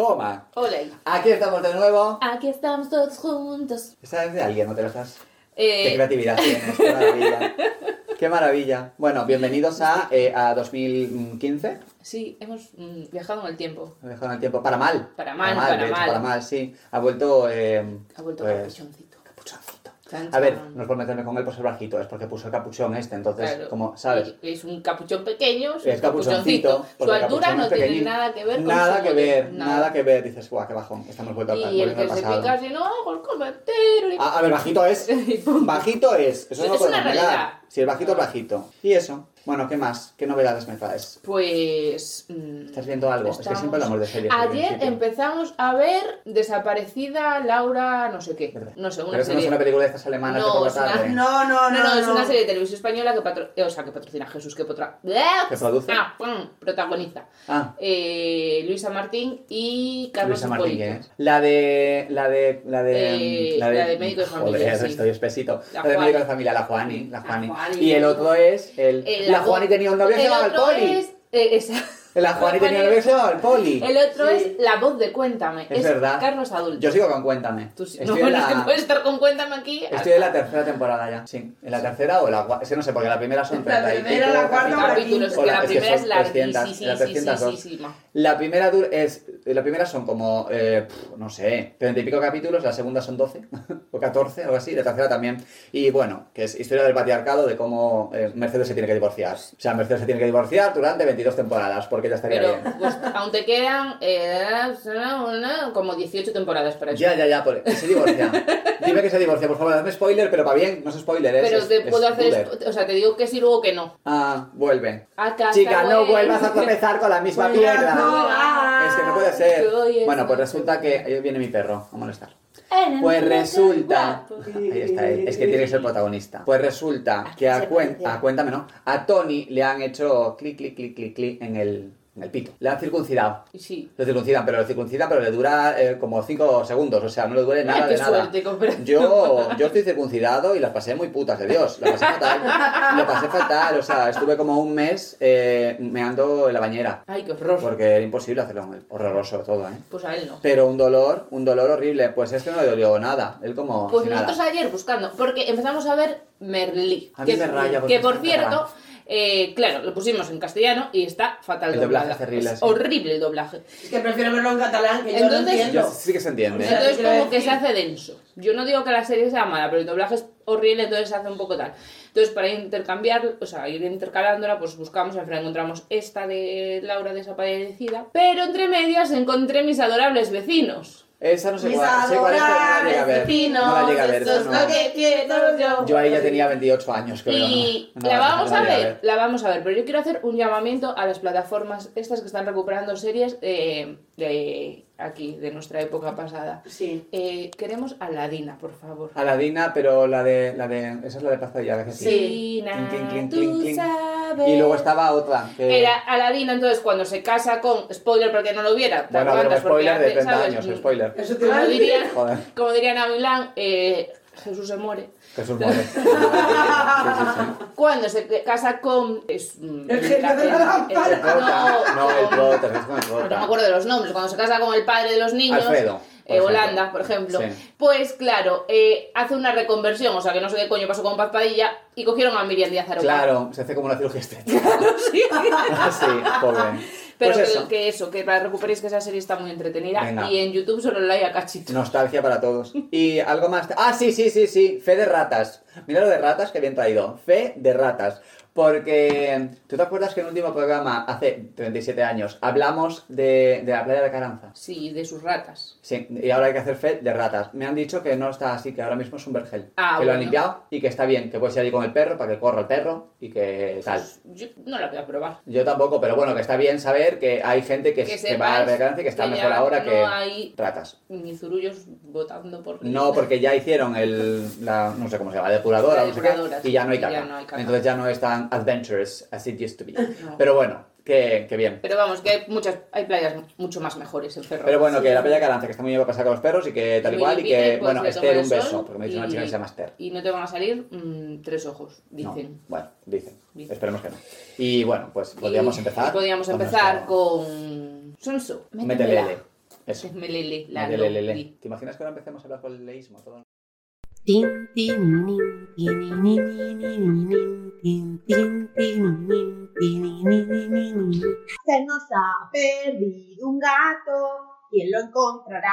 Toma. Ole. Aquí estamos de nuevo. Aquí estamos todos juntos. ¿Esa es de alguien, no te lo estás? Qué Eh, creatividad tienes, qué maravilla. Qué maravilla. Bueno, bienvenidos a, eh, a 2015. sí, hemos mm, viajado en el tiempo. Me dejaron el tiempo. Para mal. Para mal, para de hecho, mal. para mal, sí. Ha vuelto. eh, Ha vuelto pues, capuchoncito. capuchoncito. Chan, A ver, no es por meterme con él por ser bajito, es porque puso el capuchón este, entonces, Claro. como, ¿sabes? Es un capuchón pequeño, es, Es capuchoncito. Su altura no tiene nada que ver con Nada que ver, nada. que ver. Dices, guau, qué bajón, estamos vuelto a Y el que se pica así, no, hago el comentario. y- Ah, a ver, bajito es. Bajito es. Eso no Es lo una realidad. Si el bajito es bajito. Y eso. Bueno, ¿qué más? ¿Qué novedades me traes? Pues. mm, ¿Estás viendo algo? Es que estamos- siempre hablamos de series. el Ayer empezamos a ver Desaparecida Laura, no sé qué. ¿Verdad? No sé, una Pero eso no es serie. una película de estas alemanas No, de la es una- tarde. No, no, No, no, no, es una serie de televisión española que, patro... eh, o sea, que patrocina Jesús, que, potra... ¿Que produce? Ah, pum, protagoniza. Ah, Eh, Luisa Martín y Carlos Luisa Martín, Hipólito. ¿quién es? La de. La de. La de. Eh, la de médico de familia, Joder, sí. estoy espesito. La La, de médico de familia, la Juani. La Juani. Juani. Y el otro es. El, Eh, la Juani tenía un novio que se el llamaba el otro Poli. es- eh, esa- La Juani tenía un novio que se llamaba el Poli. El otro Sí. es la voz de Cuéntame. Es verdad. Carlos Adulto. Yo sigo con Cuéntame. Tú sí- Estoy no, en bueno, es la- que puedes estar con Cuéntame aquí. Estoy en la tercera temporada ya, sí. ¿En la tercera o la cua- Es que no sé, porque la primera son La 30 y primera, pico la cuarta la capítulos, es que Hola, la es que primera son es 300, la larguísima. 302. La primera dur- es la primera son como eh, no sé, 30 y pico capítulos, la segunda son 12 o 14 o algo así, la tercera también. Y bueno, que es historia del patriarcado de cómo eh, Mercedes se tiene que divorciar. O sea, Mercedes se tiene que divorciar durante 22 temporadas, porque ya estaría Pero bien. pues, aún te quedan eh, como 18 temporadas para eso. Ya, ya, ya, por- que se divorcia. Dime que se divorcia, por favor, dame spoiler, pero para bien, no es spoiler, es Pero es- te es puedo hacer, spoiler. esto- o sea, te digo que sí, luego que no. Ah, vuelve. Acá Chica, no vuelvas a tropezar con la misma piedra. no, ah. Es que no puede ser. Bueno, pues resulta que ahí viene mi perro a molestar. Pues resulta. Ahí está él. Es que tiene que ser protagonista. Pues resulta que a, se cuen- parece. a Cuéntame, ¿no? A Tony le han hecho clic, clic, clic, clic, clic en el, el pito. Le han circuncidado. Y Sí. Lo circuncidan, pero lo circuncidan, pero le dura eh, como 5 segundos. O sea, no le duele nada Ay, de nada. Yo, yo estoy circuncidado y las pasé muy putas de Dios. La pasé fatal. Lo pasé fatal. O sea, estuve como un mes eh, meando en la bañera. Ay, qué horror. Porque era imposible hacerlo. Horroroso todo, ¿eh? Pues a él no. Pero un dolor, un dolor horrible. Pues este no le dolió nada. Él como Pues nosotros nada. ayer buscando, porque empezamos a ver Merlí. A mí que, me raya porque que por cierto. Eh, claro, lo pusimos en castellano y está fatal El doblaje es terrible, Es sí. horrible el doblaje. Es que prefiero verlo en catalán, que yo Entonces- lo entiendo. Yo sí que se entiende. Entonces quiero como que se decir- hace denso. Yo no digo que la serie sea mala, pero el doblaje es horrible, entonces se hace un poco tal. Entonces para intercambiar, o sea, ir intercalándola, pues buscamos, al final encontramos esta de Laura desaparecida, pero entre medias encontré mis adorables vecinos. Esa no sé cuál, sé cuál es, no la llegué a ver. vecinos, No la llegué a ver. eso es no. lo que quiero yo. Yo ahí ya tenía 28 años, creo. Y No, la vamos a llegué ver, la vamos a ver, pero yo quiero hacer un llamamiento a las plataformas estas que están recuperando series eh, de aquí, de nuestra época pasada. Sí. Eh, queremos a Ladina, por favor. Aladina, pero la de, la de. Esa es la de Plaza de que Sí. Ladina, Clink, clink, tú sabes. Y luego estaba otra. Que... Era Aladina, entonces cuando se casa con. Spoiler porque no lo hubiera. Bueno, pero porque spoiler de hace, 30 ¿sabes? años, spoiler. Eso te a Como diría, Joder. como diría Ana Milán, eh, Jesús se muere. Jesús muere. Sí, sí, sí. Cuando se casa con. Es, El genio de la lámpara. Prota. No, el prota, con el no me acuerdo de los nombres, cuando se casa con el padre de los niños, Alfredo, por eh. Holanda, por ejemplo, Sí. pues claro, eh, hace una reconversión, o sea que no sé qué coño pasó con Paz Padilla, y cogieron a Miriam Díaz Aroca. Claro, se hace como una cirugía estética. Sí. sí, pobre. Pero pues que, eso. que eso, que para recuperéis que esa serie está muy entretenida, Venga. y en YouTube solo la hay a cachito. Nostalgia para todos. Y algo más. Ah, sí, sí, sí, sí. Fe de ratas. Mira lo de ratas que bien traído. Fe de ratas. Porque, ¿tú te acuerdas que en el último programa, hace 37 años, hablamos de, de la playa de Caranza? Sí, de sus ratas. Sí, y ahora hay que hacer fe de ratas. Me han dicho que no está así, que ahora mismo es un vergel. Ah, que lo han bueno. limpiado y que está bien, que puedes ir allí con el perro para que corra el perro y que tal. Yo no la voy a probar. Yo tampoco, pero bueno, que está bien saber que hay gente que, Que que va a la playa de Caranza y que está que mejor ahora no que hay- ratas. Ni zurullos votando por... No, porque ya hicieron el, la, no sé cómo se llama, la depuradora, La no sé depuradora, qué, y ya no hay sí, ya caca. no hay caca. Entonces ya no es tan adventurous as it used to be. Pero bueno, que, que bien. Pero vamos, que hay muchas, hay playas mucho más mejores en Ferrol. Pero bueno, Sí. que la playa Caranza, que está muy bien para pasar con los perros y que tal igual, y que, y puedes bueno, Esther, un beso, porque me dicho una chica que se llama Esther. Y no te van a salir mm, tres ojos, No, dicen. bueno, dicen. Dicen. Esperemos que no. Y bueno, pues podríamos Y- empezar. podríamos empezar con... Sonso. Metelele. Eso. Melele, la. ¿Te imaginas que ahora empecemos a hablar con el leísmo? Todo? Se nos ha perdido un gato. ¿Quién lo encontrará?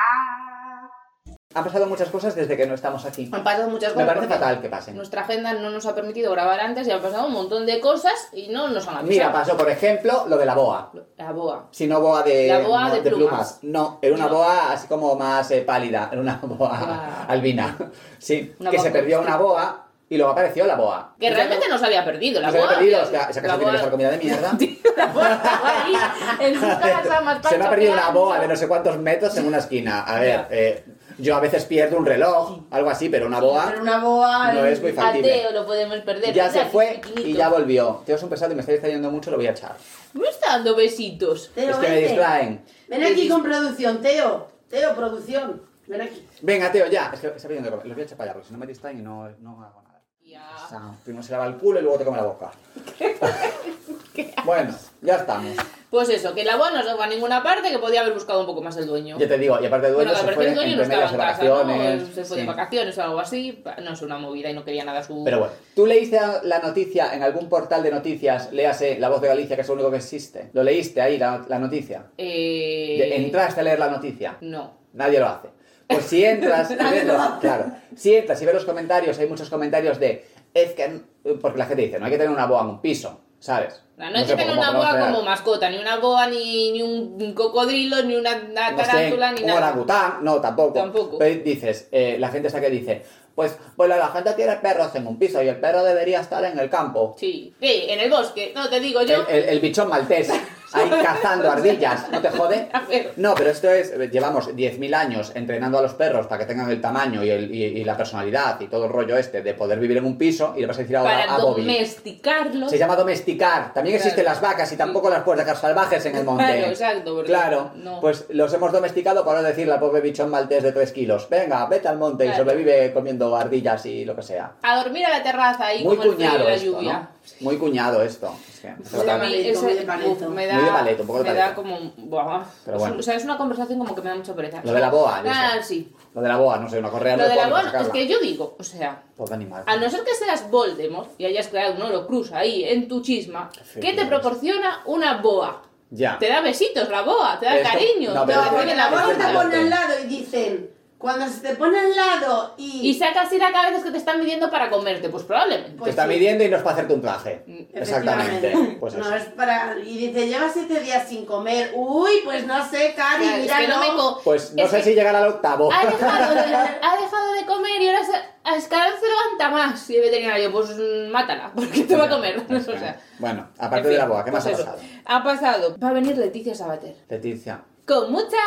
Han pasado muchas cosas desde que no estamos aquí. Han pasado muchas Me cosas. parece porque fatal que pasen. Nuestra agenda no nos ha permitido grabar antes y han pasado un montón de cosas y no nos han avisado. Mira, pasó por ejemplo lo de la boa. La boa. Si no boa de, La boa no, de plumas. No, era una No. boa así como más eh, pálida. Era una boa Ah. albina. Sí, Una que boa se perdió una boa y luego apareció la boa. Que realmente no se había perdido. La No se había boa. perdido, o sea, esa la casa tiene que boa- comida de mierda. La boa estaba ahí, en su casa más Se me ha perdido una boa de no sé cuántos metros en una esquina. A ver, eh, yo a veces pierdo un reloj, algo así, pero una boa Pero una boa. no es muy A factible. Teo lo podemos perder. Ya se qué fue y ya volvió. Teo es un pesado y me está distrayendo mucho, lo voy a echar. Me está dando besitos. Teo, es que me distraen. Ven aquí con producción, Teo. Teo, producción. Ven aquí. Venga, Teo, ya. Es que está pidiendo de comer. Los voy a echar para allá porque si no me distraen y no, no hago nada. Ya. O sea, primero se lava el culo y luego te come la boca. bueno, ya estamos. Pues eso, que la boa no se fue a ninguna parte, que podía haber buscado un poco más el dueño. Ya te digo, y aparte de dueño Bueno, se fue el dueño no entre estaba en de casa, ¿no? vacaciones. Se fue sí. de vacaciones o algo así. No es una movida y no quería nada su... Pero bueno, ¿tú leíste la noticia en algún portal de noticias? Léase La Voz de Galicia, que es lo único que existe. ¿Lo leíste ahí, la, la noticia? Eh... ¿Entraste a leer la noticia? No. Nadie lo hace. Pues si entras y ves los, claro, si entras y ves los comentarios, hay muchos comentarios de es que porque la gente dice, no hay que tener una boa en un piso, ¿sabes? No, no sé que una boa como mascota, ni una boa, ni, ni un cocodrilo, ni una, una no sé, tarántula, ni un nada. orangután, no, tampoco. Tampoco. Pero dices, eh, la gente está que dice, pues, pues la gente tiene perros en un piso y el perro debería estar en el campo. Sí, sí, en el bosque, no te digo yo. El, el- el bichón maltés, ahí cazando ardillas, ¿no te jode? No, pero esto es, llevamos 10.000 años entrenando a los perros para que tengan el tamaño y, el- y- y la personalidad y todo el rollo este de poder vivir en un piso y le vas a decir ahora para a Bobby. domesticarlos. Se llama domesticar. También Claro. existen las vacas y tampoco las puedes dejar salvajes en el monte. Claro, exacto, Claro, no. pues los hemos domesticado para decirle al pobre bichón maltés de 3 kilos. Venga, vete al monte y sobrevive comiendo ardillas y lo que sea. A dormir a la terraza ahí Muy como el frío y cuñado la esto, lluvia. ¿no? Muy cuñado esto. Es que- Pues a mí paleto, ese- muy de paleto. uf, me da, Muy de paleto, un poco de me da paleto. como... buah, Pero es bueno. un- o sea, es una conversación como que me da mucha pereza. Lo de la boa, y Ah, sí. Lo de la boa, no sé, una correa Lo de la boa, es que yo digo, o sea, animal. a no ser que seas Voldemort y hayas creado un Horocrux ahí en tu chisma, ¿qué te proporciona una boa? Ya. Te da besitos la boa, te da Esto- cariño, no, te pero No, porque la boa te pone al lado y dicen, cuando se te pone al lado y... Y sacas ir a cabezas que te están midiendo para comerte, pues probablemente. Te Pues está sí. midiendo y no es para hacerte un traje. Exactamente. Efectivamente. Pues no es para... Y dice, llevas siete días sin comer. Uy, pues no sé, Cari, Claro, es mira, que no me co- Pues no es sé que si llegará al octavo. ha dejado, de, ha dejado de comer y ahora se, a escalar se levanta más. Y el veterinario, pues mm, mátala, porque te va a comer. O sea, bueno, aparte en de la boa, ¿qué más pues ha eso. pasado? Ha pasado. Va a venir Leticia Sabater. Leticia. Con mucha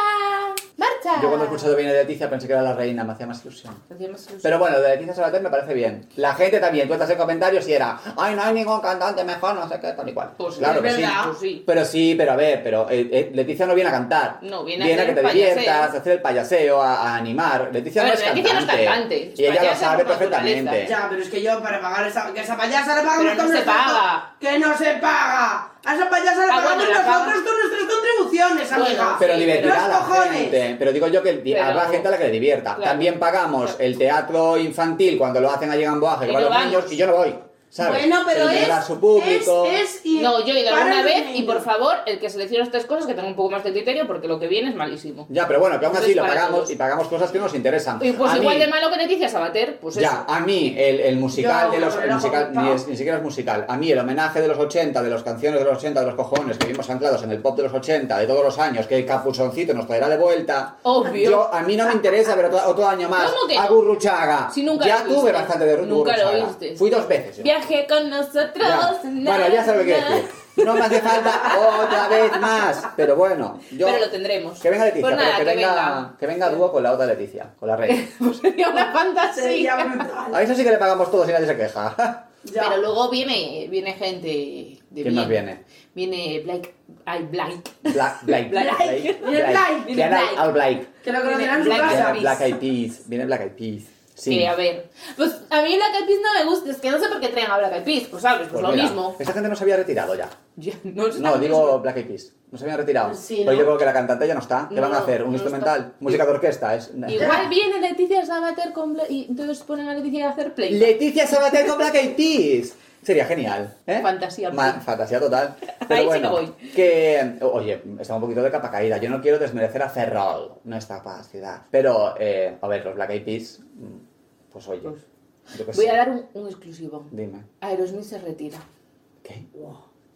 Yo cuando he escuchado viene de Leticia pensé que era la reina, me hacía más ilusión. Hacía más ilusión. Pero bueno, de Leticia Sabater me parece bien. La gente también, tú estás en comentarios y era, ay, no hay ningún cantante mejor, no sé qué, tal y cual. Pues claro es que sí. verdad. Pues sí. Pero sí, pero a ver, pero eh, eh, Leticia no viene a cantar. No, viene a viene a hacer que te payaseo. diviertas, a hacer el payaseo, a, a animar. Leticia A no es Leticia no es cantante. cantante, y ella lo sabe perfectamente. Ya, pero es que yo para pagar esa, que esa payasa le pagamos Pero no se paga. Que no se paga. A esa payasa le Ah, pagamos bueno, la nosotros con nuestras contribuciones, Bueno, amiga. Pero Sí, divertirá a la cojones. gente. Pero digo yo que Pero- habrá gente a la que le divierta. Claro. También pagamos Claro. el teatro infantil cuando lo hacen allí en Amboaje, que Y van los niños, y yo no voy. ¿Sabes? Bueno, pero es, su público. es, es y No, yo he ido alguna vez y por favor, el que seleccione estas cosas que tenga un poco más de criterio porque lo que viene es malísimo. Ya, pero bueno, que aún así Entonces, lo pagamos todos. y pagamos cosas que nos interesan. Y pues A igual mí- de malo que Leticia Sabater, pues Ya, eso. a mí el, el musical Yo, de los. el musical, ni, es- ni siquiera es musical. A mí el homenaje de los 80, de las canciones de los 80, de los cojones que vimos anclados en el pop de los 80, de todos los años, que el capuchoncito nos traerá de vuelta. Obvio. Yo, a mí no me interesa, pero otro, otro año más. ¿Cómo que A? Gurruchaga. Si nunca ya lo tuve viste. bastante de Ru- Nunca lo Gurruchaga. viste. Fui dos veces. yo. Viaje con nosotros. Ya. Bueno, ya decir. No me hace falta otra vez más. Pero bueno, yo. Pero lo tendremos. Que venga Leticia, nada, pero que, que venga, venga. que venga dúo con la otra Leticia, con la reina. Pues sería una fantasía. Sería brutal. A eso sí que le pagamos todos y nadie se queja. Ya. Pero luego viene, viene gente de ¿Quién viene? Viene Blake. Ay, Blake. Black, Blake, Blake. Blake, Viene Blake. Viene Blake. al Blake. Que lo conocerán en su Black casa. Viene Peas. Black Eyed Peas. Viene Black Eyed Peas. Sí. A ver. Pues a mí Black Eyed Peas no me gusta. Es que no sé por qué traen a Black Eyed Peas. Pues sabes, pues, Pues lo mira, mismo. Esa gente no se había retirado ya. Ya, no, digo Black Eyed Peas. No se habían retirado. Sí, Pero ¿no? yo creo que la cantante ya no está. ¿Qué No, van a hacer? ¿Un instrumental? está. ¿Música de orquesta? Es... Igual viene Leticia Sabater con Bla- y entonces ponen a Leticia a hacer play. Leticia Sabater con Black Eyed Peas. Sería genial. ¿eh? Fantasía fantasía total. Ahí Pero sí bueno, que voy. que, oye, está un poquito de capa caída. Yo no quiero desmerecer a Ferrol, nuestra capacidad. Pero, eh, a ver, los Black Eyed Peas, pues oye, Pues, yo qué Voy sé. a dar un, un exclusivo. Dime. Aerosmith se retira. ¿Qué?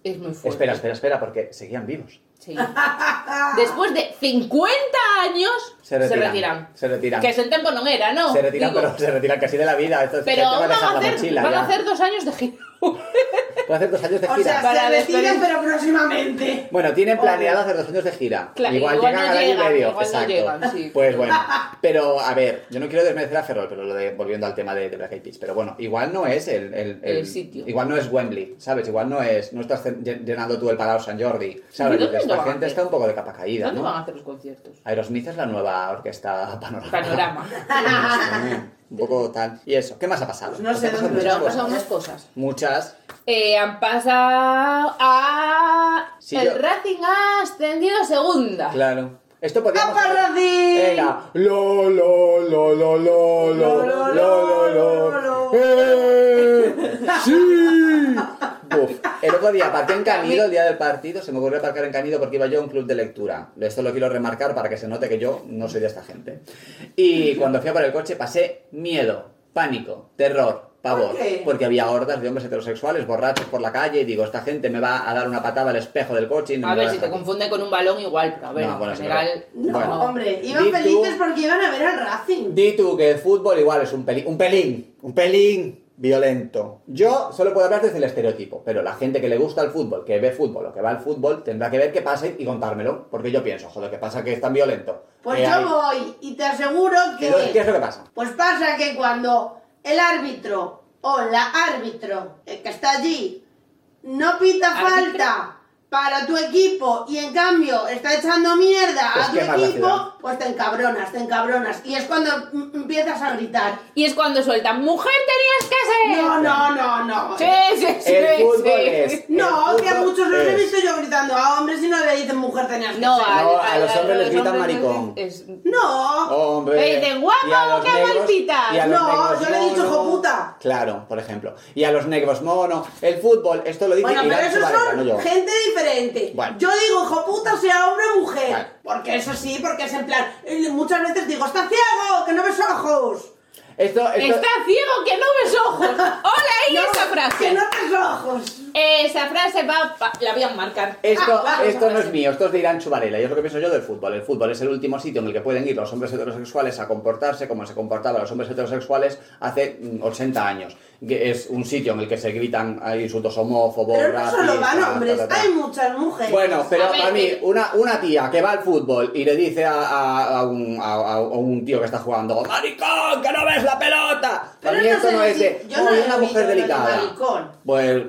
Es muy fuerte. Espera, espera, espera, porque seguían vivos. Sí. Después de 50 años Se retiran. Se retiran. Que ese tiempo no era, ¿no? Se retiran, Digo, pero se retiran casi de la vida. Esto es pero van, a hacer, mochila van a hacer dos años de gira. Puede hacer dos años de O gira. sea, Para se despedir- pero próximamente. Bueno, tienen planeado hacer dos años de gira. Claro, igual, igual llegan no al año y medio. igual no Exacto. llegan, sí. Pues bueno. Pero, a ver, yo no quiero desmerecer a Ferrol, pero lo de, volviendo al tema de, de Black Eyed Peas. Pero bueno, igual no es el, el, El sitio. Igual no es Wembley, ¿sabes? Igual no es. No estás llen- llenando tú el Palau San Jordi. ¿Sabes? ¿Y dónde Dices, lo Esta gente está un poco de capa caída, ¿Dónde ¿no? van a hacer los conciertos? Aerosmith es la nueva orquesta panorama. Panorama. un poco tal. Y eso, ¿qué más ha pasado? Pues no sé Han pasado dónde, Pero muchas han pasado cosas. unas cosas. Muchas. Eh, han pasado a... Sí, el yo- Racing ha ascendido a segunda. Claro. Esto podríamos... ¡Apa, Racing! Venga. Lo, lo, lo, lo, lo, lo, Lo, lo, lo, lo, lo, lo. ¡Eh! ¡Sí! Buf. El otro día aparqué en Canido el día del partido, se me ocurrió aparcar en Canido porque iba yo a un club de lectura. Esto lo quiero remarcar para que se note que yo no soy de esta gente. Y cuando fui a por el coche pasé miedo, pánico, terror, pavor. ¿Por qué? Porque había hordas de hombres heterosexuales borrachos por la calle y digo, esta gente me va a dar una patada al espejo del coche y no A me ver, si te confunde con un balón igual, pero a ver, No, bueno, en general... No, Bueno. hombre, iban Di tú- felices porque iban a ver al Racing. Di tú que el fútbol igual es un pelín, un pelín, un pelín violento. Yo solo puedo hablar desde el estereotipo, pero la gente que le gusta el fútbol, que ve fútbol o que va al fútbol, tendrá que ver qué pasa y contármelo, porque yo pienso, joder, ¿qué pasa que es tan violento? Pues Eh, yo hay- voy y te aseguro que... ¿Qué, qué es lo que pasa? Pues pasa que cuando el árbitro o la árbitro el que está allí no pita falta para tu equipo y en cambio está echando mierda Pues a tu equipo. Pues te encabronas, te encabronas. Y es cuando mm, empiezas a gritar. Y es cuando sueltan, ¡mujer tenías que ser! No, no, no, no. Sí, sí, sí, El fútbol sí. es- No, el que a muchos los he visto yo gritando a hombres y no le dicen mujer tenías que No, ser. a, No, a los hombres les gritan maricón. es- No, Hombre. Me dicen, "Guapo, y a los qué negros- palpitas". y a los No, yo le he dicho. "Joputa". Claro, por ejemplo. Y a los negros mono. El fútbol, esto lo dice Bueno, pero esos son gente diferente. Yo digo, hijo puta, sea hombre o mujer. Porque eso sí, porque es en plan. eh, Muchas veces digo, está ciego, que no ves ojos. Esto, esto... Está ciego que no ves ojos. Hola, ahí No, esa frase. Que no ves ojos. Esa frase va, pa- la voy a marcar. Esto, Ah, esto no es mío, esto es de Irán Chubarela y es lo que pienso yo del fútbol. El fútbol es el último sitio en el que pueden ir los hombres heterosexuales a comportarse como se comportaban los hombres heterosexuales hace mm, 80 años. Que es un sitio en el que se gritan hay insultos homófobos, Pero no solo racistas, van hombres, ta, ta, ta. hay muchas mujeres. Bueno, pero A para mí, una, una tía que va al fútbol y le dice a, a- a un, a- un tío que está jugando, ¡Maricón, que no ves la pelota! Pero Para mí no esto no es de, yo no "Uy, lo he una mujer delicada. maricón. Pues,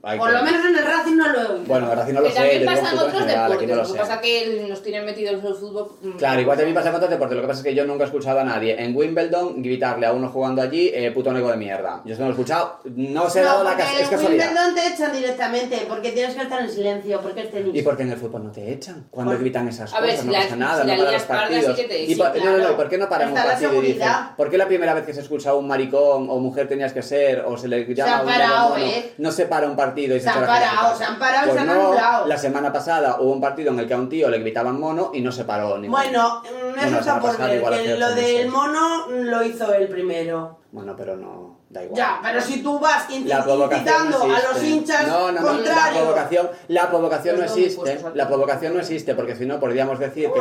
Por que- lo menos en el Racing no lo he oído. Bueno, ahora sí no lo sé, también pasa en otros general, aquí deportes. no lo lo que pasa que nos tienen metidos en el fútbol. mm, Claro, igual también pasa en otros deportes. Lo que pasa es que yo nunca he escuchado a nadie en Wimbledon gritarle a uno jugando allí, eh, puto nego de mierda. Yo eso no lo he escuchado. No se ha dado la porque cas- es en casualidad. Wimbledon te echan directamente, porque tienes que estar en silencio, porque es tenis. ¿Y por qué en el fútbol no te echan? Cuando Por- gritan esas A cosas, ver, si no la- pasa nada, si no lías los sí partidos. que te- y sí, por- no, no, claro. ¿y por qué no paran un Está partido y dicen. ¿por qué la primera vez que se escucha a un maricón o mujer tenías que ser o se le llama mono, ¿eh? no se para un partido y se, Se han parado, se han parado y Pues se han no, anulado. La semana pasada hubo un partido en el que a un tío le gritaban mono y no se paró ningún. Bueno, mm, Bueno, eso está por ver, que lo del mono lo hizo él primero. Bueno, pero no, da igual. Ya, pero si tú vas incitando no a los hinchas no, no, no, la contrarios. provocación, la provocación no Pues no existe. puesto La provocación no existe porque si no podríamos decir que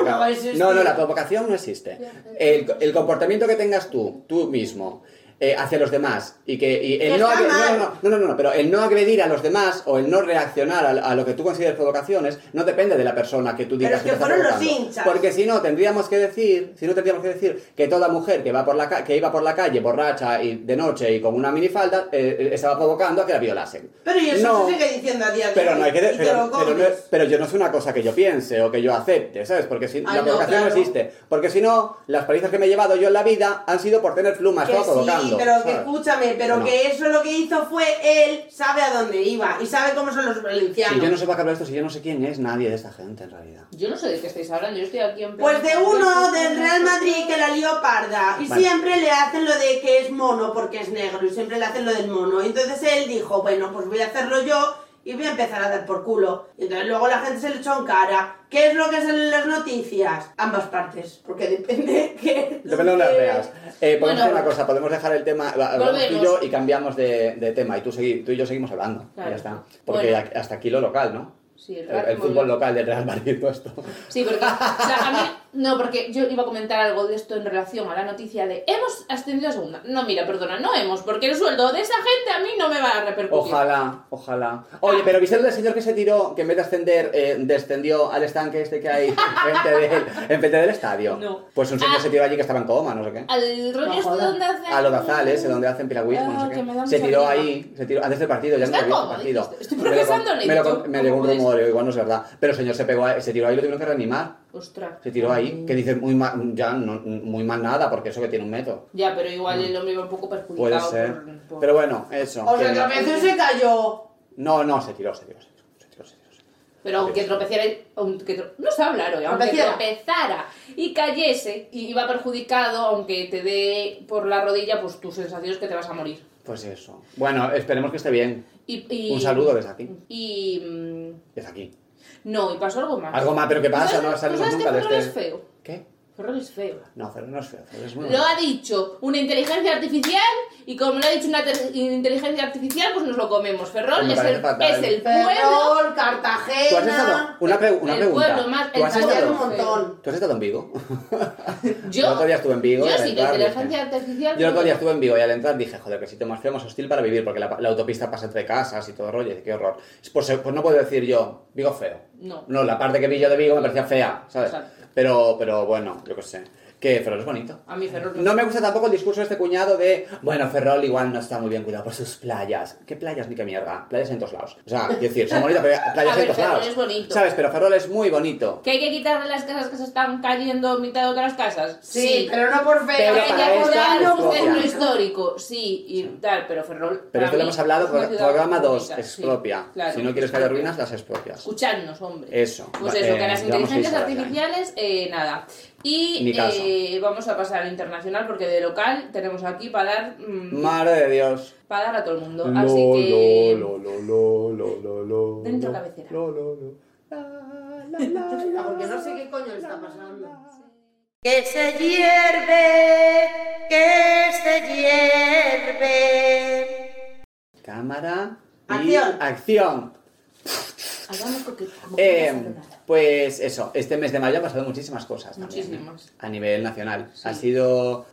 no, no, la provocación no existe. El, el comportamiento que tengas tú, tú mismo. Eh, hacia los demás y que y el no, no, no, no, no, no, no, pero el no agredir a los demás o el no reaccionar a, a lo que tú consideres provocaciones no depende de la persona que tú Pero digas es que fueron los provocando. hinchas. porque si no tendríamos que decir si no tendríamos que decir que toda mujer que va por la que iba por la calle borracha y de noche y con una minifalda eh, estaba provocando a que la violasen Pero y eso No. se sigue diciendo a día de pero hoy. no hay que de- pero, pero, no pero yo no es una cosa que yo piense o que yo acepte, ¿sabes? Porque si Ay, la provocación no, claro. existe. Porque si no, las palizas que me he llevado yo en la vida han sido por tener plumas, estaba provocando. Pero que ¿sabes? escúchame, pero No. que eso lo que hizo fue él sabe a dónde iba y sabe cómo son los valencianos. Si yo no sé para qué hablar esto, si yo no sé quién es nadie de esta gente en realidad. Yo no sé de qué estáis hablando, yo estoy aquí en Pues de uno del Real Madrid que la lió parda y Vale. siempre le hacen lo de que es mono porque es negro y siempre le hacen lo del mono. Entonces él dijo, bueno, pues voy a hacerlo yo y voy a empezar a dar por culo. Y entonces luego la gente se le echó en cara. ¿Qué es lo que sale en las noticias? Ambas partes, porque depende que... Depende de las veas. Eh, podemos Bueno. hacer una cosa, podemos dejar el tema, hablamos tú y yo y cambiamos de, de tema y tú, tú y yo seguimos hablando. y Claro. Ya está. Porque Bueno. hasta aquí lo local, ¿no? Sí, El, fútbol local del Real Madrid, todo esto. Sí, porque, o sea, a mí, no, porque yo iba a comentar algo de esto en relación a la noticia de hemos ascendido a segunda. No, mira, perdona, no hemos, porque el sueldo de esa gente a mí no me va a repercutir. Ojalá, ojalá. Oye, pero ¿viste el del señor que se tiró, que en vez de ascender, eh, descendió al estanque este que hay enfrente, de él, enfrente del estadio? No. Pues un señor Ah. se tiró allí que estaba en coma, no sé qué. Al rollo No este donde hacen... A lo de Azal, ese, donde hacen piragüismo, no Ah, sé qué. Se tiró miedo. ahí, se tiró, antes del partido, ya no lo cómodo, el partido. Estoy Me lo- profesando, me, lo- me llegó un ¿cómo igual no es verdad. Pero el señor se pegó, ahí- se tiró ahí y lo tuvieron que reanimar. Ostras. Se tiró ahí, que dice muy mal, ya no, muy mal nada, porque eso que tiene un metro. Ya, pero igual el hombre iba un poco perjudicado. Puede ser. por- por- Pero bueno, eso. O se que- tropezó y se cayó. No, no, se tiró, se tiró, se tiró. Se tiró, se tiró, se tiró. Pero aunque tropezara, aunque tro- no sé hablar hoy, aunque Tropeciera. tropezara y cayese y iba perjudicado, aunque te dé por la rodilla, pues tu sensación es que te vas a morir. Pues eso. Bueno, esperemos que esté bien. Y, y- Un saludo desde aquí. Y. mm, Desde aquí. No, y pasó algo más. Algo más, pero ¿qué pasa? ¿Tú No salimos tú sabes nunca que de Ferrol este. es feo. ¿Qué? Ferrol es feo. No, Ferrol no es feo. Ferrol es muy Lo ha dicho una inteligencia artificial y como lo ha dicho una inteligencia artificial, pues nos lo comemos. Ferrol es el, fatal. es el pueblo. Ferrol, Cartagena... ¿Tú has estado? Una, pre- una el pregunta. pueblo más- ¿Tú el has estado? un montón. ¿Tú has estado en Vigo? Yo, El otro día estuve en Vigo. yo sí, que inteligencia artificial. Yo el otro día estuve en Vigo y al entrar dije, joder, que sitio más feo, más hostil para vivir, porque la, la autopista pasa entre casas y todo el rollo, y qué horror. Pues, pues no puedo decir yo, Vigo feo. No. No, la parte que vi yo de Vigo me parecía fea, ¿sabes? Exacto. Pero, pero bueno, yo qué sé. Que Ferrol es bonito. A mí Ferrol No me gusta tampoco el discurso de este cuñado de, bueno, Ferrol igual no está muy bien cuidado por sus playas. ¿Qué playas ni qué mierda? Playas en todos lados. O sea, quiero decir, son bonitas, pero playas A ver, en todos Ferrol lados. es bonito. ¿Sabes? Pero Ferrol es muy bonito. ¿Que hay que quitarle las casas que se están cayendo en mitad de otras casas? Sí, pero no por feo. Pero para que esto cuidarlo es por- propia. centro histórico, sí, y tal, pero Ferrol. Pero esto lo hemos hablado, es ciudad programa bonita, 2, sí, expropia. claro, si no quieres que haya ruinas, las expropias. Escuchadnos, hombre. Eso. Pues eso, eh, que las llevamos seis inteligencias artificiales, eh, nada. Y eh, vamos a pasar al internacional porque de local tenemos aquí para dar, mm, Madre de Dios. para dar a todo el mundo. Lo, Así que. lo, lo, lo, lo, lo, lo, Dentro cabecera. Porque no sé qué coño le está pasando. Que se hierve, que se hierve. Cámara. y Acción. Acción. Hagamos coque- como que Eh. Pues eso, este mes de mayo han pasado muchísimas cosas. también, ¿eh? Muchísimas. A nivel nacional. Sí. Ha sido.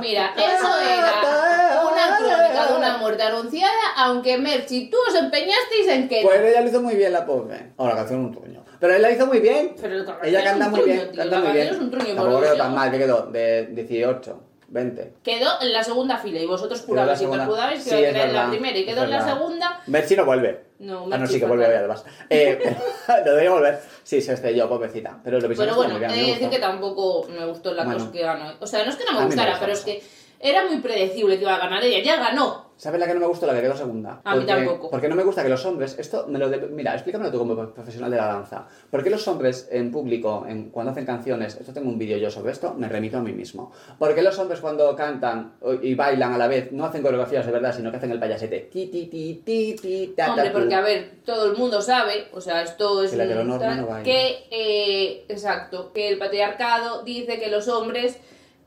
Mira, eso era una crónica de una muerte anunciada, aunque Merchi, tú os empeñasteis en que. Pues ella lo hizo muy bien, la pobre. Ahora, la canción un truño. Pero él la hizo muy bien. Pero canción Ella canta muy truño, bien. tío, Canta muy bien. es un truño, Tampoco quedó tan mal. ¿Qué quedó? De 18, 20. Quedó en la segunda fila y vosotros jurabais y segunda. perjudabais que Sí, iba a es quedar en la primera y quedó en la segunda. Merchi no vuelve. No, ah, no, sí que vuelve hoy además. Eh, debería volver. Sí, se estrelló, pobrecita. Pero lo Pero bueno, he de decir que tampoco me gustó la Bueno. cosa que ganó. O sea, no es que no me gustara, gusta pero es que era muy predecible que iba a ganar ella. Ya ganó. ¿Sabes la que no me gustó? La que quedó segunda. A mí Porque- tampoco. Porque no me gusta que los hombres. Esto me lo. de- Mira, explícamelo tú como profesional de la danza. ¿Por qué los hombres en público, en, cuando hacen canciones. Esto tengo un vídeo yo sobre esto, me remito a mí mismo. ¿Por qué los hombres cuando cantan y bailan a la vez no hacen coreografías de verdad, sino que hacen el payasete? Ti, ti, ti, ti, ti, ta, ta, Hombre, porque a ver, todo el mundo sabe, o sea, esto es Que tal, no que eh, exacto, que el patriarcado dice que los hombres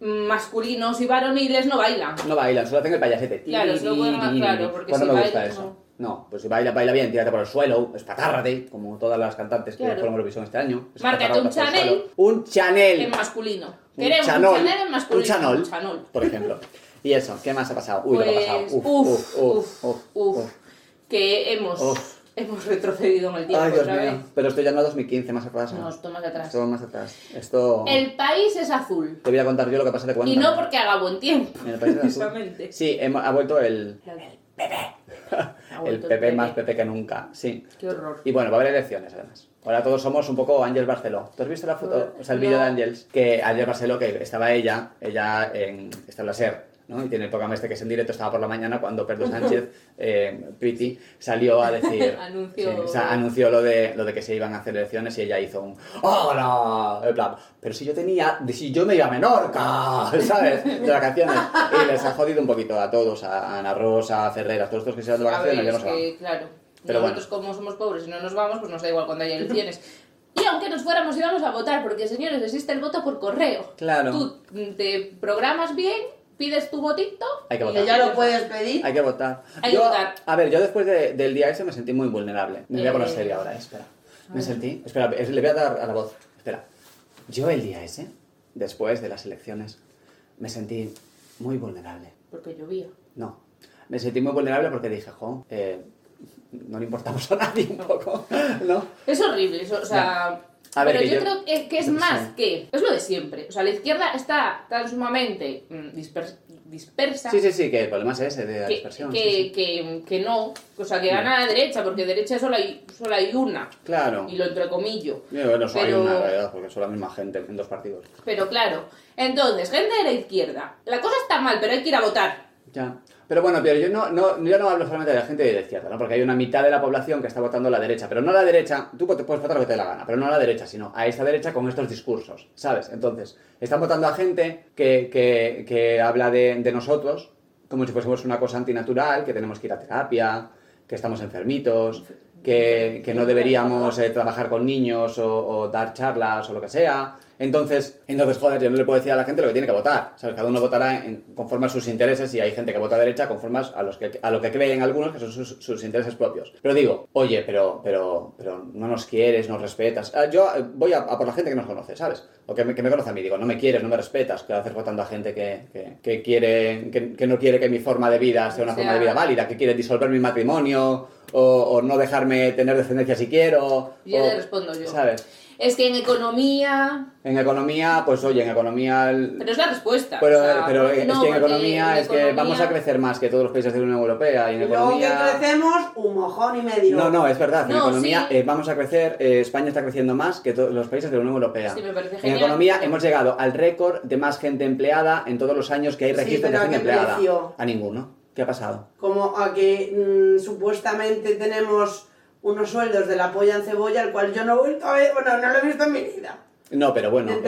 masculinos y varoniles no bailan. No bailan, solo hacen el payasete. Claro, solo pueden- claro, porque Pues no si me gusta eso. No, pues si baila, baila bien, tírate por el suelo, espatárrate, como todas las cantantes que fueron Eurovisión este año. Márcate un Chanel. Un Chanel. En masculino. Un Queremos un Chanel en masculino. Un chanol. por ejemplo. Y eso, ¿qué más ha pasado? Uy, lo que ha pasado. Pues, Uf, uf, uf, uf, uf, uf, uf. Que hemos. Hemos retrocedido en el tiempo Ay, Dios otra mío. vez. Pero esto ya no es 2015, más atrás. No, esto más atrás. Esto más atrás. Esto... El país es azul. Te voy a contar yo lo que pasa de cuenta. Y no porque haga buen tiempo. En el país es azul. Sí, hemos- ha vuelto el... El PP el más PP. PP que nunca, sí. Qué horror. Y bueno, va a haber elecciones además. Ahora todos somos un poco Ángel Barceló. ¿Tú has visto la foto? O sea, el vídeo No. de Ángels. Que Ángel Barceló, que estaba ella, ella en, está en la SER, ¿no? Y tiene el programa este que es en directo, estaba por la mañana cuando Pedro Sánchez, eh, Pretty, salió a decir... Anunció- Sí, o sea, anunció lo de, lo de que se iban a hacer elecciones y ella hizo un ¡Hola! En plan, pero si yo tenía, si yo me iba a Menorca, ¿sabes? De vacaciones. Y les ha jodido un poquito a todos, a Ana Rosa, a Ferreras, todos estos que se van de A ver, vacaciones, ya no es que, claro, Pero nosotros como somos pobres y no nos vamos, pues nos da igual cuando haya elecciones. Y aunque nos fuéramos íbamos a votar, porque señores, existe el voto por correo. Claro. Tú te programas bien, pides tu votito Hay que votar. Ya lo puedes pedir. Hay que votar. Hay que Yo- votar. A ver, yo después de- del día ese me sentí muy vulnerable. Me voy a poner Eh, serio ahora, espera. Me sentí... Espera, es- le voy a dar a la voz. Espera. Yo el día ese, después de las elecciones, me sentí muy vulnerable. Porque llovía. No. Me sentí muy vulnerable porque dije, jo, eh, no le importamos a nadie un poco, ¿no? Es horrible, eso, o sea... A ver, pero yo, yo- creo que, que es más que... Es lo de siempre. O sea, la izquierda está tan sumamente mm, disper- dispersa Sí, sí, sí, que el problema es ese de la que, dispersión. que, sí, sí. que- que no. O sea, que gana la derecha, porque derecha solo hay, solo hay una. Claro. Y lo entrecomillo. Bueno, solo Pero- hay una, en realidad, porque son la misma gente en dos partidos. Pero claro, entonces, gente de la izquierda. La cosa está mal, pero hay que ir a votar. Ya. Pero bueno, pero yo no, no, yo no hablo solamente de la gente de la ¿no? Porque hay una mitad de la población que está votando a la derecha, pero no a la derecha, tú puedes votar lo que te dé la gana, pero no a la derecha, sino a esta derecha con estos discursos, ¿sabes? Entonces, están votando a gente que, que, que habla de, de nosotros como si fuésemos una cosa antinatural, que tenemos que ir a terapia, que estamos enfermitos, que, que no deberíamos eh, trabajar con niños o, o dar charlas o lo que sea. Entonces, entonces, joder, yo no le puedo decir a la gente lo que tiene que votar. ¿sabes? Cada uno votará en- conforme a sus intereses y hay gente que vota a derecha conforme a, los que, a lo que creen algunos que son sus, sus intereses propios. Pero digo, oye, pero, pero, pero no nos quieres, no respetas. Ah, yo eh, voy a, a por la gente que nos conoce, ¿sabes? O que me, que me conoce a mí. Digo, no me quieres, no me respetas. ¿Qué haces votando a gente que, que, que quiere, que, no quiere que mi forma de vida sea una O sea- forma de vida válida, que quiere disolver mi matrimonio o, o no dejarme tener descendencia si quiero? Yo o- le respondo yo. ¿Sabes? Es que en economía. En economía, pues oye, en economía... el- Pero es la respuesta. Pero, o sea, pero es no, que en economía en es que economía- vamos a crecer más que todos los países de la Unión Europea y en luego que economía... crecemos un mojón y medio. No, no, es verdad. En No, economía sí. eh, vamos a crecer, eh, España está creciendo más que todos los países de la Unión Europea. Sí, me parece en genial. economía hemos llegado al récord de más gente empleada en todos los años que hay Sí, registros pero de ¿a gente qué empleada. precio? A ninguno. ¿Qué ha pasado? Como a que mm, supuestamente tenemos unos sueldos de la polla en cebolla, el cual yo no he vuelto a ver, bueno, no lo he visto en mi vida. No, pero bueno. Eh,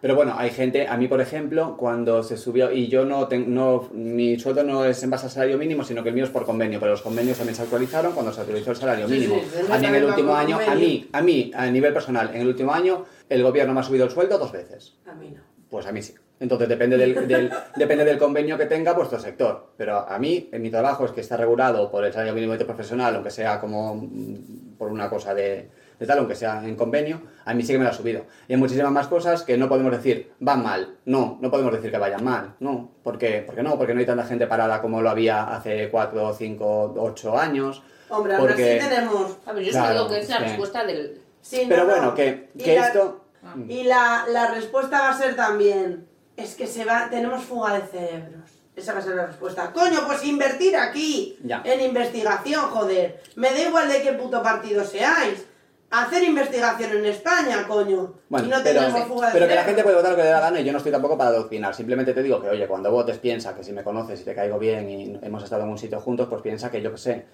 pero bueno, hay gente, a mí por ejemplo, cuando se subió, y yo no tengo, no, mi sueldo no es en base al salario mínimo, sino que el mío es por convenio, pero los convenios también se actualizaron cuando se actualizó el salario mínimo. sí, sí, a mí en el último año, a mí, a mí, a nivel personal, en el último año, el gobierno me ha subido el sueldo dos veces. A mí no. Pues a mí sí. Entonces depende del, del- depende del convenio que tenga vuestro sector. Pero a mí, en mi trabajo, es que está regulado por el salario mínimo interprofesional, aunque sea como mm, por una cosa de, de tal, aunque sea en convenio, a mí sí que me lo ha subido. Y hay muchísimas más cosas que no podemos decir van mal. No, no podemos decir que vayan mal. No. ¿Por qué? Porque no, porque no hay tanta gente parada como lo había hace 4, 5, 8 años. Hombre, aún Porque- así tenemos. A ver, yo Claro, digo que es la sí. respuesta del. Sí, no, Pero no. bueno, que, Y que la- esto... Y la, la respuesta va a ser también, es que se va, tenemos fuga de cerebros. Esa va a ser la respuesta. Coño, pues invertir aquí, Ya. en investigación, joder. Me da igual de qué puto partido seáis. Hacer investigación en España, coño. Bueno, y no pero, tenemos fuga de pero que la gente puede votar lo que le dé la gana y yo no estoy tampoco para adoctrinar. Simplemente te digo que, oye, cuando votes piensa que si me conoces y te caigo bien y hemos estado en un sitio juntos, pues piensa que yo qué sé.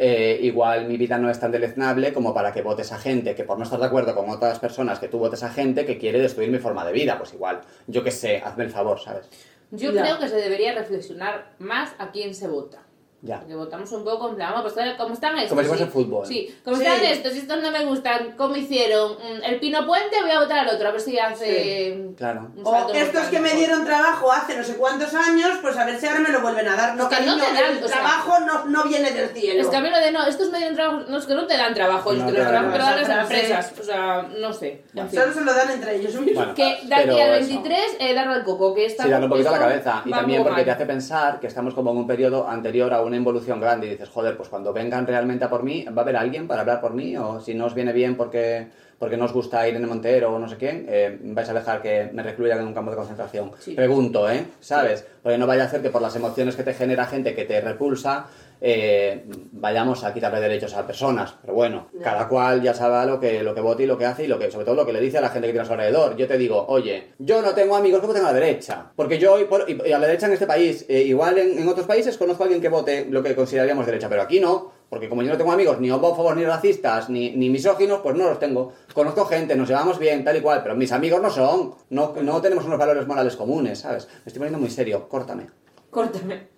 Eh, igual mi vida no es tan deleznable como para que votes a gente que por no estar de acuerdo con otras personas que tú votes a gente que quiere destruir mi forma de vida. Pues igual, yo qué sé, hazme el favor, ¿sabes? Yo Ya. creo que se debería reflexionar más a quién se vota. Ya. Porque votamos un poco "Ah, pues como están estos. Como si fuese sí. fútbol. Sí, como Sí. están estos, y estos no me gustan, ¿cómo hicieron? Mm, El Pino Puente, voy a votar al otro, a ver si hace. Claro. un O estos que me dieron trabajo hace no sé cuántos años, pues a ver si ahora me lo vuelven a dar. No, Es que no cariño, te dan, el o sea- trabajo no, no viene del cielo. Es que a mí lo de no, estos me dieron trabajo, no, es que no te dan trabajo, No es que te los dan trabajos te lo dan las empresas. O sea, no sé. En fin. Solo se lo dan entre ellos mismos. Bueno, Que de aquí al eso. 23, eh, darle al coco, que está. Sí, darle un poquito a la cabeza. Y también porque te hace pensar que estamos como en un periodo anterior a una involución grande y dices, joder, pues cuando vengan realmente a por mí, ¿va a haber alguien para hablar por mí? O si no os viene bien porque, porque no os gusta Irene Montero o no sé quién, eh, vais a dejar que me recluyan en un campo de concentración. Sí. Pregunto, ¿eh? ¿Sabes? Porque no vaya a hacer que por las emociones que te genera gente que te repulsa, eh, vayamos a quitarle derechos a personas. Pero bueno, cada cual ya sabe lo que, lo que vote y lo que hace y lo que, sobre todo lo que le dice a la gente que tiene a su alrededor. Yo te digo, oye, yo no tengo amigos que voten a la derecha. Porque yo, y a la derecha en este país, eh, igual en, en otros países conozco a alguien que vote lo que consideraríamos derecha, pero aquí no. Porque como yo no tengo amigos ni homófobos, ni racistas, ni, ni misóginos, pues no los tengo. Conozco gente, nos llevamos bien, tal y cual, pero mis amigos no son. No, no tenemos unos valores morales comunes, ¿sabes? Me estoy poniendo muy serio, córtame. Córtame.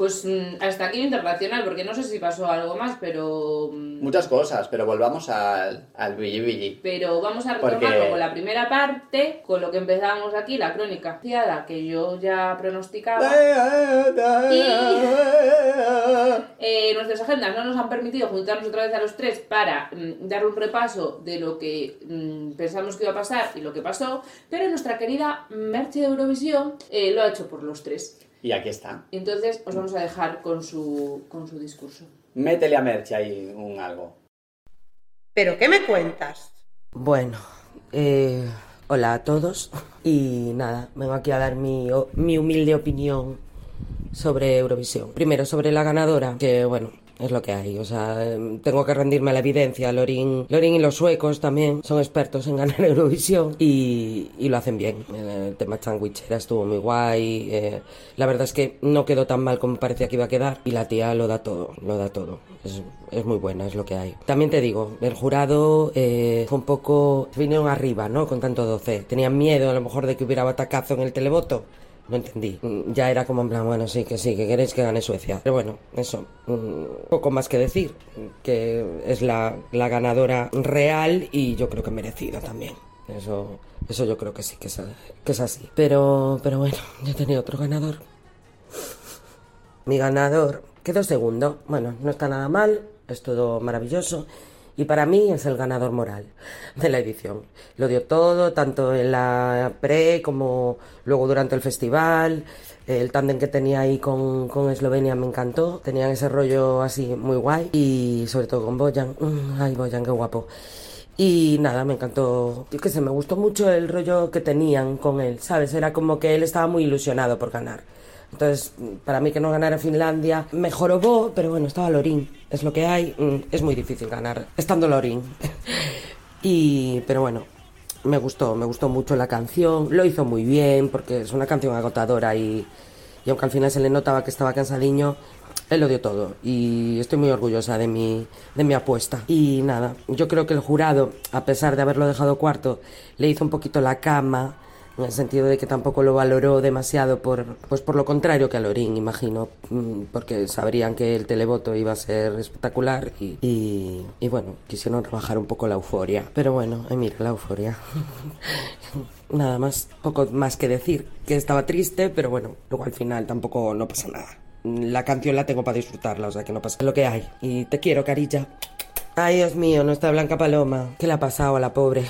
Pues mm, hasta aquí lo internacional, porque no sé si pasó algo más, pero. mm, Muchas cosas, pero volvamos al, al billy billy. Pero vamos a retomarlo Porque- con la primera parte, con lo que empezábamos aquí, la crónica fiada, que yo ya pronosticaba. Eh, nuestras agendas no nos han permitido juntarnos otra vez a los tres para mm, dar un repaso de lo que mm, pensamos que iba a pasar y lo que pasó, pero nuestra querida Merche de Eurovisión eh, lo ha hecho por los tres. Y aquí está. Entonces os vamos a dejar con su, con su discurso. Métele a Merche ahí un algo. ¿Pero qué me cuentas? Bueno, eh, hola a todos y nada, vengo aquí a dar mi, o- mi humilde opinión sobre Eurovisión. Primero, sobre la ganadora, que bueno, es lo que hay, o sea, em, tengo que rendirme a la evidencia. Lorin, Lorin y los suecos también son expertos en ganar Eurovisión y, y lo hacen bien. El tema changuichera estuvo muy guay, eh, la verdad es que no quedó tan mal como parecía que iba a quedar y la tía lo da todo, lo da todo. Es, es muy buena, es lo que hay. También te digo, el jurado eh, fue un poco... vinieron arriba, ¿no? Con tanto 12. Tenían miedo a lo mejor de que hubiera batacazo en el televoto. No entendí. Mm, Ya era como en plan, bueno, sí, que sí, que queréis que gane Suecia. Pero bueno, eso. mm, Poco más que decir. Que es la, la ganadora real y yo creo que merecida también. Eso, eso yo creo que sí, que es, que es así. Pero, pero bueno, ya tenía otro ganador. Mi ganador quedó segundo. Bueno, no está nada mal, es todo maravilloso. Y para mí es el ganador moral de la edición. Lo dio todo, tanto en la pre como luego durante el festival. El tándem que tenía ahí con, con Eslovenia me encantó. Tenían ese rollo así muy guay. Y sobre todo con Boyan. Mm, Ay, Boyan, qué guapo. Y nada, me encantó. Yo qué sé, me gustó mucho el rollo que tenían con él, ¿sabes? Era como que él estaba muy ilusionado por ganar. Entonces, para mí que no ganara Finlandia, me jorobó, pero bueno, estaba Lorín. Es lo que hay. Mm, Es muy difícil ganar estando Lorín. y, pero bueno, me gustó, me gustó mucho la canción. Lo hizo muy bien, porque es una canción agotadora y, y aunque al final se le notaba que estaba cansadiño, él lo dio todo. Y estoy muy orgullosa de mi, de mi apuesta. Y nada, yo creo que el jurado, a pesar de haberlo dejado cuarto, le hizo un poquito la cama en el sentido de que tampoco lo valoró demasiado por pues por lo contrario que a Lorín imagino mm, porque sabrían que el televoto iba a ser espectacular y, y, y bueno quisieron rebajar un poco la euforia. Pero bueno eh, mira la euforia. Nada más poco más que decir que estaba triste pero bueno luego al final tampoco no pasa nada. La canción la tengo para disfrutarla o sea que no pasa lo que hay. Y te quiero carilla. Ay Dios mío nuestra Blanca Paloma. Qué le ha pasado a la pobre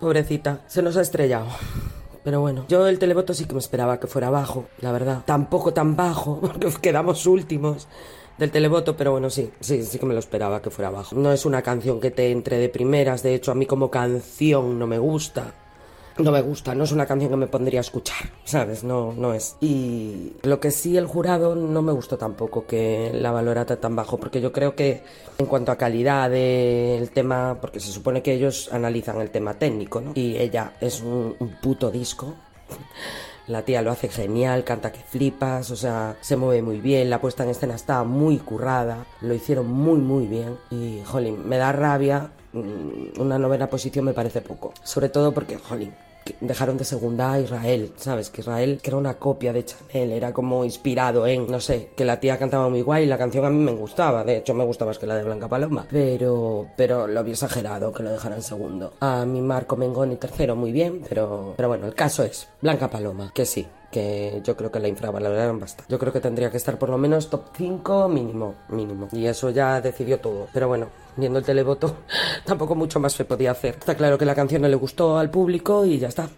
Pobrecita, se nos ha estrellado. Pero bueno, yo el televoto sí que me esperaba que fuera bajo, la verdad. Tampoco tan bajo, porque quedamos últimos del televoto, pero bueno, sí, sí, sí que me lo esperaba que fuera bajo. No es una canción que te entre de primeras, de hecho a mí como canción no me gusta. No me gusta, no es una canción que me pondría a escuchar, ¿sabes? No, no es. Y lo que sí el jurado no me gustó tampoco que la valorata tan bajo, porque yo creo que en cuanto a calidad del tema, porque se supone que ellos analizan el tema técnico, ¿no? Y ella es un, un puto disco. La tía lo hace genial, canta que flipas, o sea, se mueve muy bien, la puesta en escena estaba muy currada, lo hicieron muy muy bien y, jolín, me da rabia, mm, una novena posición me parece poco, sobre todo porque, jolín, dejaron de segunda a Israel, ¿sabes? Que Israel, que era una copia de Chanel, era como inspirado en, no sé, que la tía cantaba muy guay y la canción a mí me gustaba, de hecho me gusta más que la de Blanca Paloma, pero, pero lo vi exagerado que lo dejaran segundo. A mi Marco Mengoni tercero muy bien, pero, pero bueno, el caso es Blanca Paloma, que sí, que yo creo que la infravaloraron bastante. Yo creo que tendría que estar por lo menos top 5 mínimo, mínimo. Y eso ya decidió todo. Pero bueno, viendo el televoto, tampoco mucho más se podía hacer. Está claro que la canción no le gustó al público y ya está.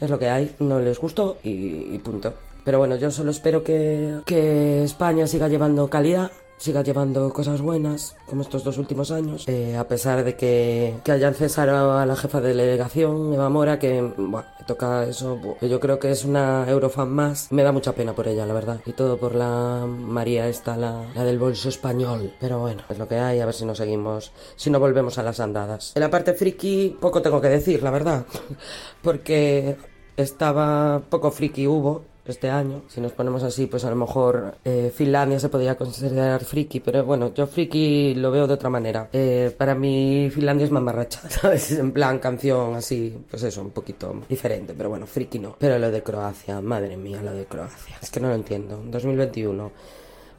Es lo que hay, no les gustó y, punto. Pero bueno, yo solo espero que, que España siga llevando calidad siga llevando cosas buenas, como estos dos últimos años, eh, a pesar de que, que hayan cesado a la jefa de delegación, Eva Mora, que bueno, toca eso, yo creo que es una eurofan más, me da mucha pena por ella, la verdad, y todo por la María esta, la, la del bolso español, pero bueno, es lo que hay, a ver si no seguimos, si no volvemos a las andadas. En la parte friki, poco tengo que decir, la verdad, porque estaba poco friki hubo este año. Si nos ponemos así, pues a lo mejor eh, Finlandia se podría considerar friki, pero bueno, yo friki lo veo de otra manera. Eh, para mí Finlandia es mamarracha, ¿sabes? En plan canción así, pues eso, un poquito diferente, pero bueno, friki no. Pero lo de Croacia, madre mía, lo de Croacia. Es que no lo entiendo. 2021,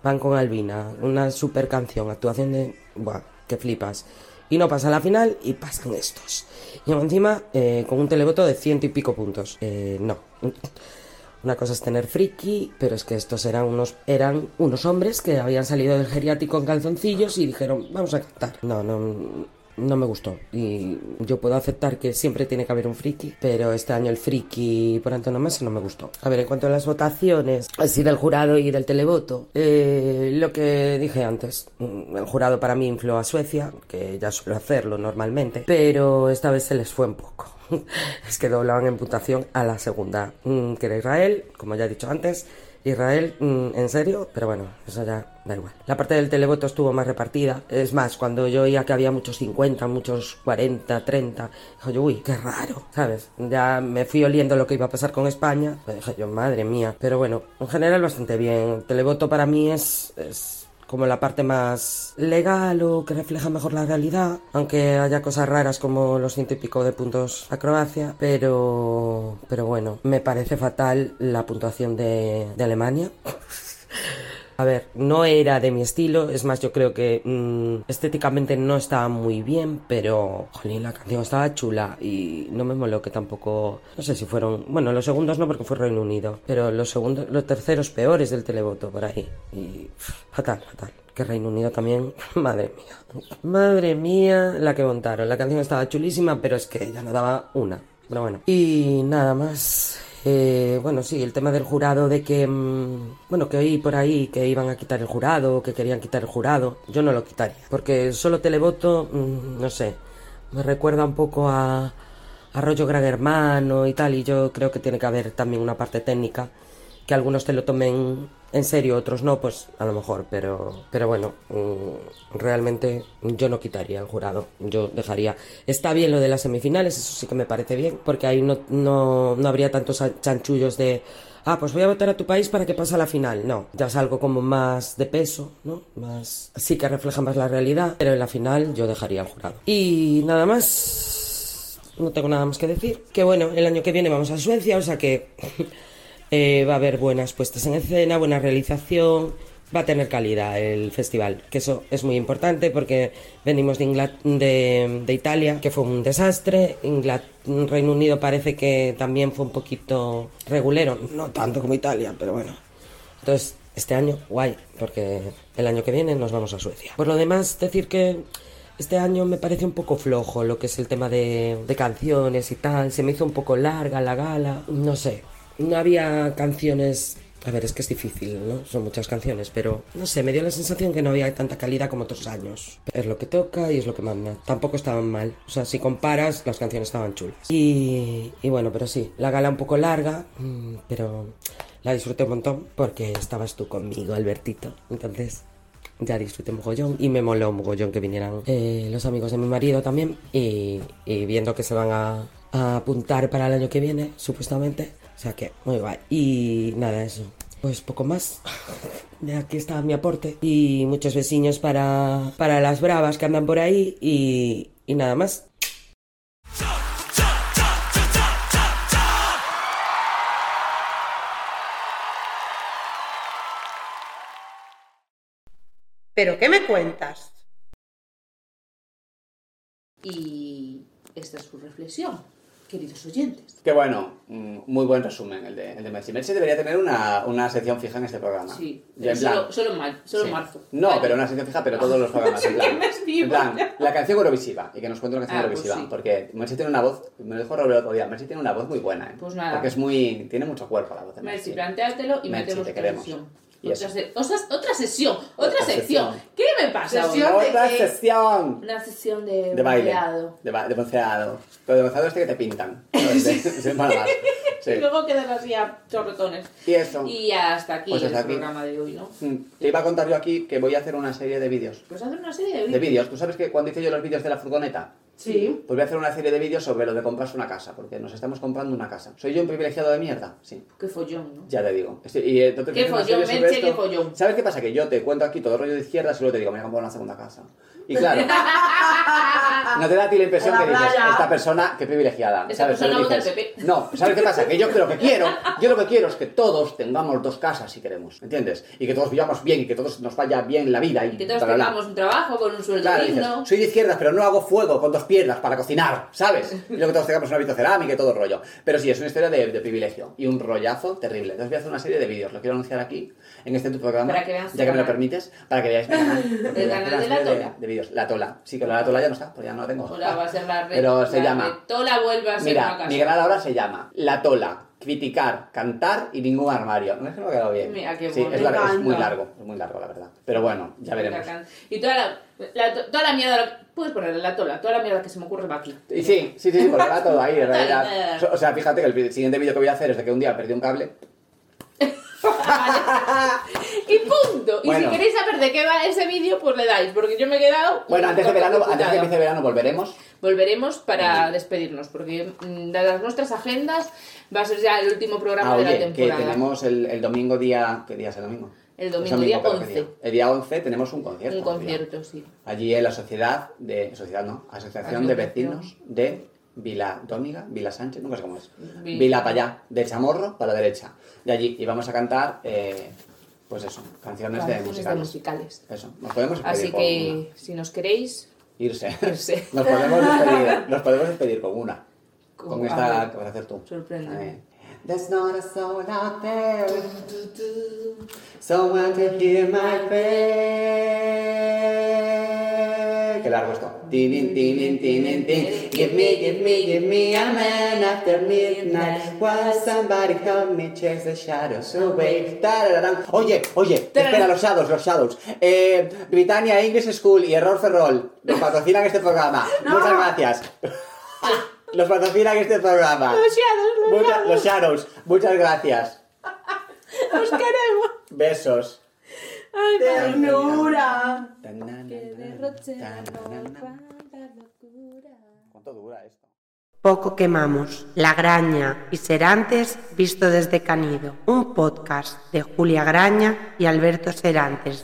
van con Albina, una super canción, actuación de... Buah, que flipas. Y no pasa la final y pasan estos. Y encima eh, con un televoto de ciento y pico puntos. Eh, no. Una cosa es tener friki, pero es que estos eran unos, eran unos hombres que habían salido del geriátrico en calzoncillos y dijeron, vamos a cantar. No, no, no me gustó. Y yo puedo aceptar que siempre tiene que haber un friki, pero este año el friki por antonomasia no me gustó. A ver, en cuanto a las votaciones, así del jurado y del televoto, eh, lo que dije antes, mm, el jurado para mí infló a Suecia, que ya suelo hacerlo normalmente, pero esta vez se les fue un poco. es que doblaban en puntuación a la segunda, mm, que era Israel, como ya he dicho antes. Israel, mm, en serio, pero bueno, eso ya da igual. La parte del televoto estuvo más repartida. Es más, cuando yo oía que había muchos 50, muchos 40, 30, dije yo, uy, qué raro, ¿sabes? Ya me fui oliendo lo que iba a pasar con España. Dije yo, madre mía. Pero bueno, en general bastante bien. El televoto para mí es como la parte más legal o que refleja mejor la realidad, aunque haya cosas raras como los ciento y pico de puntos a Croacia, pero, pero bueno, me parece fatal la puntuación de, de Alemania. A ver, no era de mi estilo, es más, yo creo que mm, estéticamente no estaba muy bien, pero, jolín, la canción estaba chula y no me moló que tampoco, no sé si fueron, bueno, los segundos no porque fue Reino Unido, pero los segundos, los terceros peores del televoto por ahí y pff, fatal, fatal. Que Reino Unido también, madre mía, madre mía, la que montaron. La canción estaba chulísima, pero es que ya no daba una. Pero bueno, y nada más. Eh, bueno, sí, el tema del jurado, de que, mm, bueno, que oí por ahí que iban a quitar el jurado, que querían quitar el jurado, yo no lo quitaría, porque solo televoto, mm, no sé, me recuerda un poco a, a rollo gran hermano y tal, y yo creo que tiene que haber también una parte técnica, que algunos te lo tomen en serio, otros no, pues a lo mejor, pero, pero bueno, mm, realmente yo no quitaría el jurado, yo dejaría. Está bien lo de las semifinales, eso sí que me parece bien, porque ahí no, no, no habría tantos chanchullos de, ah, pues voy a votar a tu país para que pase a la final. No, ya es algo como más de peso, ¿no? Más, sí que refleja más la realidad, pero en la final yo dejaría el jurado. Y nada más, no tengo nada más que decir. Que bueno, el año que viene vamos a Suecia, o sea que eh, va a haber buenas puestas en escena, buena realización, va a tener calidad el festival, que eso es muy importante porque venimos de, Italia, que fue un desastre, Ingla- Reino Unido parece que también fue un poquito regulero, no tanto como Italia, pero bueno. Entonces, este año, guay, porque el año que viene nos vamos a Suecia. Por lo demás, decir que este año me parece un poco flojo lo que es el tema de canciones y tal. Se me hizo un poco larga la gala. No sé, no había canciones... A ver, es que es difícil, ¿no? Son muchas canciones, pero no sé, me dio la sensación que no había tanta calidad como otros años. Es lo que toca y es lo que manda. Tampoco estaban mal. O sea, si comparas, las canciones estaban chulas. Y, y bueno, pero sí, la gala un poco larga, mm, pero la disfruté un montón porque estabas tú conmigo, Albertito. Entonces, ya disfruté mogollón y me moló mogollón que vinieran eh, los amigos de mi marido también y, y viendo que se van a, a apuntar para el año que viene, supuestamente. O sea que, muy guay. Y nada, eso. Pues poco más. Aquí está mi aporte. Y muchos vecinos para, para las bravas que andan por ahí. Y, y nada más. ¿Pero qué me cuentas? Y esta es su reflexión, queridos oyentes. Que bueno, mm, muy buen resumen el de, el de Messi. Messi debería tener una, una sección fija en este programa. Sí, Yo, en solo, en ma- solo en marzo. No, Vale. pero una sección fija, pero todos los programas. En plan, en plan, la canción Eurovisiva. Y que nos cuente una canción Ah, pues Eurovisiva. sí. Porque Messi tiene una voz, me lo dijo Robert otro día, Messi tiene una voz muy buena. ¿eh? Pues nada. Porque es muy, tiene mucho cuerpo la voz de Messi, Messi. plantéatelo y Messi, metemos te queremos. sesión. Y Otra, se- sesión, otra, Otra sección. sesión. ¿Qué me pasa? Sesión. de Otra que- sesión Una sesión de, de baile. De, ba- de. Pero de bronceado este que te pintan. De- de Málaga. Sí. Y luego quedan así a chorretones. Y eso. Y hasta aquí Pues el hasta aquí. programa de hoy, ¿no? Mm, Te iba a contar yo aquí que voy a hacer una serie de vídeos. Pues hacer una serie de De vídeos. vídeos. ¿Tú sabes que cuando hice yo los vídeos de la furgoneta? Sí. Pues voy a hacer una serie de vídeos sobre lo de comprarse una casa, porque nos estamos comprando una casa. ¿Soy yo un privilegiado de mierda? Sí. Qué follón, ¿no? Ya te digo. Estoy- y, eh, entonces Qué follón, Merche, qué follón. ¿Sabes qué pasa? Que yo te cuento aquí todo el rollo de izquierdas y luego te digo, me voy a comprar una segunda casa. Y claro, no te da a ti la impresión que dices, esta persona, qué privilegiada. Esta ¿sabes? persona vota dices, PP. No, ¿sabes qué pasa? Que yo lo que quiero, yo lo que quiero es que todos tengamos dos casas si queremos, ¿entiendes? Y que todos vivamos bien y que todos nos vaya bien la vida y Que todos bla, bla, bla. tengamos un trabajo con un sueldo Claro, dices, digno. soy de izquierdas, pero no hago fuego con dos piernas para cocinar, ¿sabes? Y luego que todos tengamos una cerámica y todo el rollo. Pero sí, es una historia de, de privilegio y un rollazo terrible. Entonces voy a hacer una serie de vídeos, lo quiero anunciar aquí, en este tu programa, Para que veas ya que me lo permites, para que veáis mi canal. Porque El canal una de la Tola. De, vídeos. La Tola. Sí, que la Tola ya no está, pues ya no la tengo. Ahora va a ser la red. Pero se la llama... Tola vuelve a ser una Mira, casa. mi canal ahora se llama La Tola. Criticar, cantar y ningún armario. No es que me ha quedado bien. Mira, qué sí, es, es muy largo, es muy largo, la verdad. Pero bueno, ya veremos. Y toda la, la- toda la mierda. Puedes ponerle la tola, toda la mierda que se me ocurre va aquí. Y sí, sí, sí, sí, porque va todo ahí, en realidad. O sea, fíjate que el siguiente vídeo que voy a hacer es de que un día perdí un cable. Y punto. Y Bueno. si queréis saber de qué va ese vídeo, pues le dais, porque yo me he quedado. Bueno, antes de verano, antes de que empiece verano volveremos. Volveremos para despedirnos, porque mm, dadas nuestras agendas, va a ser ya el último programa Ah, de la oye, que temporada. tenemos el, el domingo día... ¿Qué día es el domingo? El domingo día pero ¿qué 11. día? El día 11 tenemos un concierto. Un concierto, sí. Allí en la sociedad de... Sociedad no, Asociación de. Vecinos de Vila Dóniga, Vila Sánchez, nunca sé cómo es. Vi- Vila para allá, de Chamorro para la derecha. De allí. Y vamos a cantar, eh, pues eso, canciones, de musicales. musicales. Eso, nos podemos despedir Así que, una. si nos queréis, Irse. Irse. Nos podemos despedir, nos podemos despedir con una. Con- Con esta que vas a hacer tú. Eh, There's not a soul out there, someone to hear my prayer. Qué largo esto. Tinin, tinin, tinin, tin. Give me, give me, give me a man after midnight. Why somebody help me chase the shadows away. Tarararán. Oye, oye, espera, los shadows, los shadows. Eh, Britannia English School y Error Ferrol nos patrocinan este programa. Muchas gracias. Los patrocinan este programa. Los shadows, los Mucha- shadows. los shadows. Muchas gracias. ¡Os queremos! Besos. ¡Ay! ¡Ternura! Que derroche la locura. ¿Cuánto dura esto? Poco quemamos. La Graña y Serantes visto desde Canido. Un podcast de Julia Graña y Alberto Serantes.